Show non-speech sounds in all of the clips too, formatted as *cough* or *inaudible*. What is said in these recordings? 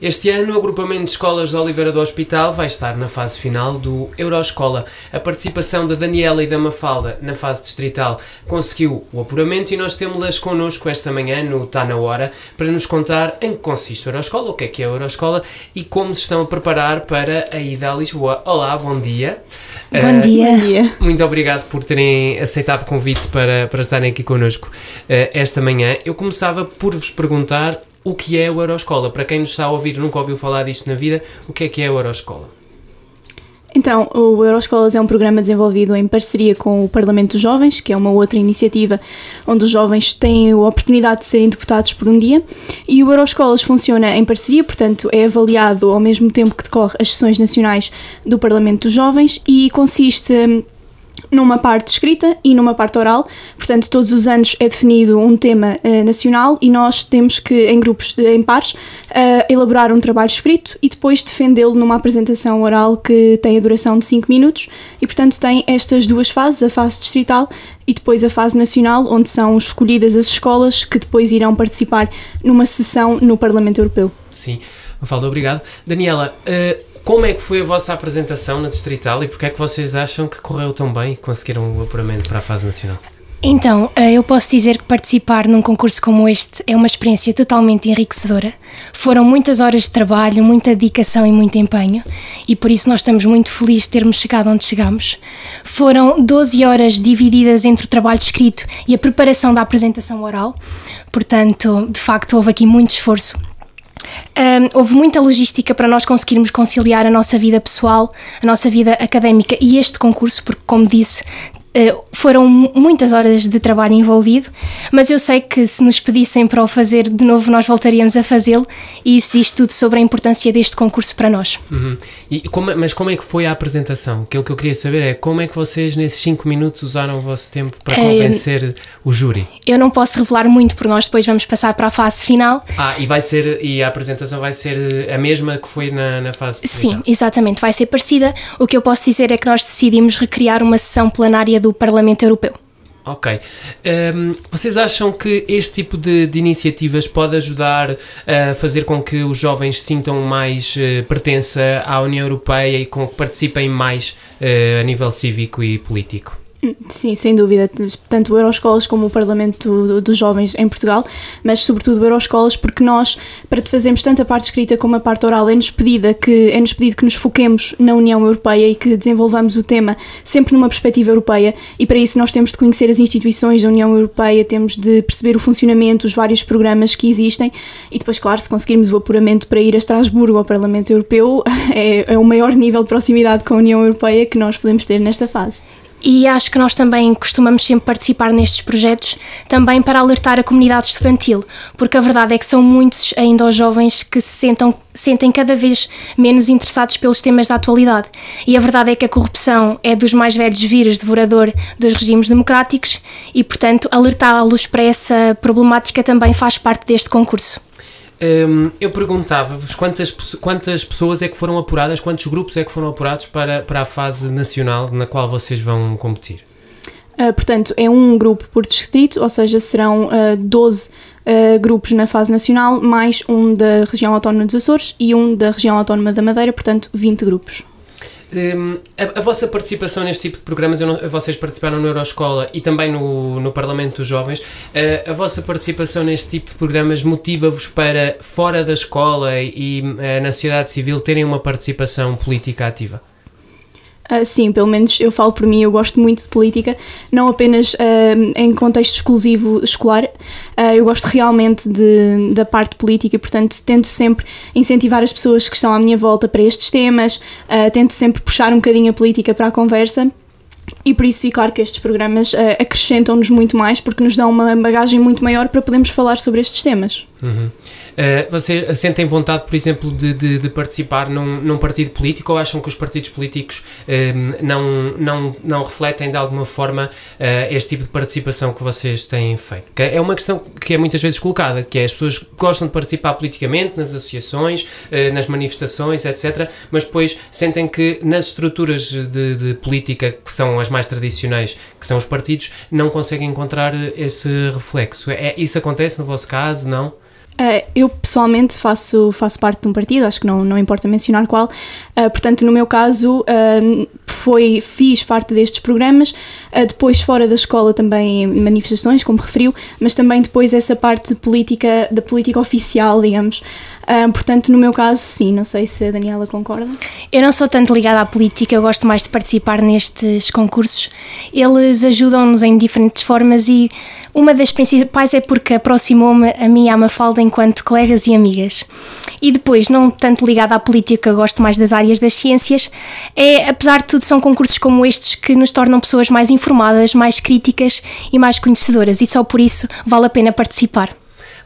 Este ano, o agrupamento de escolas de Oliveira do Hospital vai estar na fase final do Euroescola. A participação da Daniela e da Mafalda na fase distrital conseguiu o apuramento e nós temos-las connosco esta manhã no Tá na Hora para nos contar em que consiste o Euroescola, o que é que é a Euroescola e como se estão a preparar para a ida a Lisboa. Olá, bom dia. Bom uh, dia. Bom dia. Muito obrigado por terem aceitado o convite para, para estarem aqui connosco uh, esta manhã. Eu começava por vos perguntar o que é o Euroscola. Para quem nos está a ouvir e nunca ouviu falar disto na vida, o que é que é o Euroscola? Então, o Euroscolas é um programa desenvolvido em parceria com o Parlamento dos Jovens, que é uma outra iniciativa onde os jovens têm a oportunidade de serem deputados por um dia. E o Euroscolas funciona em parceria, portanto, é avaliado ao mesmo tempo que decorre as sessões nacionais do Parlamento dos Jovens e consiste numa parte escrita e numa parte oral. Portanto, todos os anos é definido um tema uh, nacional e nós temos que, em grupos, de, em pares, uh, elaborar um trabalho escrito e depois defendê-lo numa apresentação oral que tem a duração de 5 minutos. E, portanto, tem estas duas fases, a fase distrital e depois a fase nacional, onde são escolhidas as escolas que depois irão participar numa sessão no Parlamento Europeu. Sim, Mafalda, obrigado. Daniela, uh como é que foi a vossa apresentação na Distrital e porque é que vocês acham que correu tão bem e conseguiram o apuramento para a fase nacional? Então, eh, eu posso dizer que participar num concurso como este é uma experiência totalmente enriquecedora. Foram muitas horas de trabalho, muita dedicação e muito empenho, e por isso nós estamos muito felizes de termos chegado onde chegamos. Foram 12 horas divididas entre o trabalho escrito e a preparação da apresentação oral, portanto, de facto, houve aqui muito esforço um, houve muita logística para nós conseguirmos conciliar a nossa vida pessoal, a nossa vida académica e este concurso, porque, como disse, foram muitas horas de trabalho envolvido, mas eu sei que se nos pedissem para o fazer de novo, nós voltaríamos a fazê-lo, e isso diz tudo sobre a importância deste concurso para nós. Uhum. Como, mas como é que foi a apresentação? Aquilo que eu queria saber é como é que vocês, nesses 5 minutos, usaram o vosso tempo para convencer é, o júri? Eu não posso revelar muito, porque nós depois vamos passar para a fase final. Ah, e vai ser, e a apresentação vai ser a mesma que foi na, na fase Sim, exatamente, vai ser parecida. O que eu posso dizer é que nós decidimos recriar uma sessão plenária do Parlamento Europeu. Ok. Um, vocês acham que este tipo de, de, iniciativas pode ajudar a fazer com que os jovens sintam mais uh, pertença à União Europeia e com que participem mais uh, a nível cívico e político? Sim, sem dúvida. Tanto o Euroscolas como o Parlamento dos Jovens em Portugal, mas sobretudo o Euroscolas, porque nós, para fazermos tanto a parte escrita como a parte oral, é-nos pedida que, é-nos pedido que nos foquemos na União Europeia e que desenvolvamos o tema sempre numa perspectiva europeia, e para isso nós temos de conhecer as instituições da União Europeia, temos de perceber o funcionamento, os vários programas que existem, e depois, claro, se conseguirmos o apuramento para ir a Estrasburgo ao Parlamento Europeu, *laughs* é, é o maior nível de proximidade com a União Europeia que nós podemos ter nesta fase. E acho que nós também costumamos sempre participar nestes projetos também para alertar a comunidade estudantil, porque a verdade é que são muitos ainda os jovens que se sentam, sentem cada vez menos interessados pelos temas da atualidade. E a verdade é que a corrupção é dos mais velhos vírus devorador dos regimes democráticos e, portanto, alertá-los para essa problemática também faz parte deste concurso. Um, eu perguntava-vos quantas, quantas pessoas é que foram apuradas, quantos grupos é que foram apurados para, para a fase nacional na qual vocês vão competir? Uh, portanto, é um grupo por distrito, ou seja, serão uh, 12 uh, grupos na fase nacional, mais um da região autónoma dos Açores e um da região autónoma da Madeira, portanto, 20 grupos. Um, a, a, vossa participação neste tipo de programas, não, vocês participaram no Euroscola e também no, no Parlamento dos Jovens, uh, a vossa participação neste tipo de programas motiva-vos para, fora da escola e uh, na sociedade civil, terem uma participação política ativa? Uh, sim, pelo menos eu falo por mim, eu gosto muito de política, não apenas uh, em contexto exclusivo escolar, uh, eu gosto realmente de, da parte política e, portanto, tento sempre incentivar as pessoas que estão à minha volta para estes temas, tento sempre puxar um bocadinho a política para a conversa. E por isso, e claro que estes programas acrescentam-nos muito mais porque nos dão uma bagagem muito maior para podermos falar sobre estes temas. Uhum. Uh, vocês sentem vontade, por exemplo, de, de, de, participar num, num partido político ou acham que os partidos políticos uh, não, não, não refletem de alguma forma uh, este tipo de participação que vocês têm feito? É uma questão que é muitas vezes colocada, que é as pessoas gostam de participar politicamente nas associações, nas manifestações, etc., mas depois sentem que nas estruturas de, de política, que são as mais tradicionais, que são os partidos, não conseguem encontrar esse reflexo. É, isso acontece no vosso caso, não? Uh, eu pessoalmente faço, faço parte de um partido, acho que não, não importa mencionar qual, uh, portanto, no meu caso, uh, foi, fiz parte destes programas, depois fora da escola também manifestações, como referiu, mas também depois essa parte política, da política oficial, digamos. portanto, no meu caso, sim, não sei se a Daniela concorda. Eu não sou tanto ligada à política, eu gosto mais de participar nestes concursos. Eles ajudam-nos em diferentes formas e uma das principais é porque aproximou-me a mim e à Mafalda enquanto colegas e amigas. E depois, não tanto ligada à política, gosto mais das áreas das ciências, é, apesar de tudo, são concursos como estes que nos tornam pessoas mais informadas, mais críticas e mais conhecedoras, e só por isso vale a pena participar.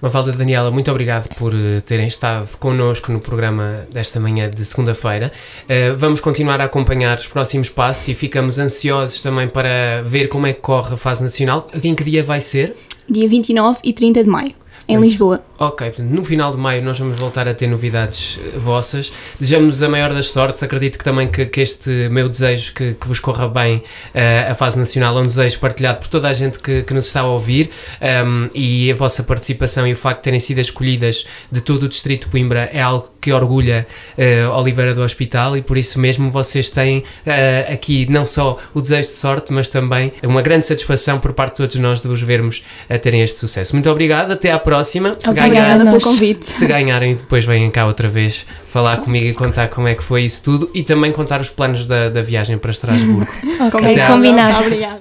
Mafalda Daniela, muito obrigado por uh, terem estado connosco no programa desta manhã de segunda-feira. Uh, vamos continuar a acompanhar os próximos passos e ficamos ansiosos também para ver como é que corre a fase nacional. Em que dia vai ser? Dia 29 e 30 de maio em Lisboa. Ok, portanto, no final de maio nós vamos voltar a ter novidades eh, vossas. Desejamos a maior das sortes. Acredito que também que, que este meu desejo que, que vos corra bem uh, a fase nacional é um desejo partilhado por toda a gente que, que nos está a ouvir um, ehm, e a vossa participação e o facto de terem sido escolhidas de todo o Distrito de Coimbra é algo que orgulha uh, Oliveira do Hospital e por isso mesmo vocês têm uh, aqui não só o desejo de sorte, mas também uma grande satisfação por parte de todos nós de vos vermos a terem este sucesso. Muito obrigado, até à próxima próxima. Se convite. Se ganharem, depois vêm cá outra vez falar comigo e contar como é que foi isso tudo e também contar os planos da, da viagem para Estrasburgo. *laughs* ok, combinado. Obrigada.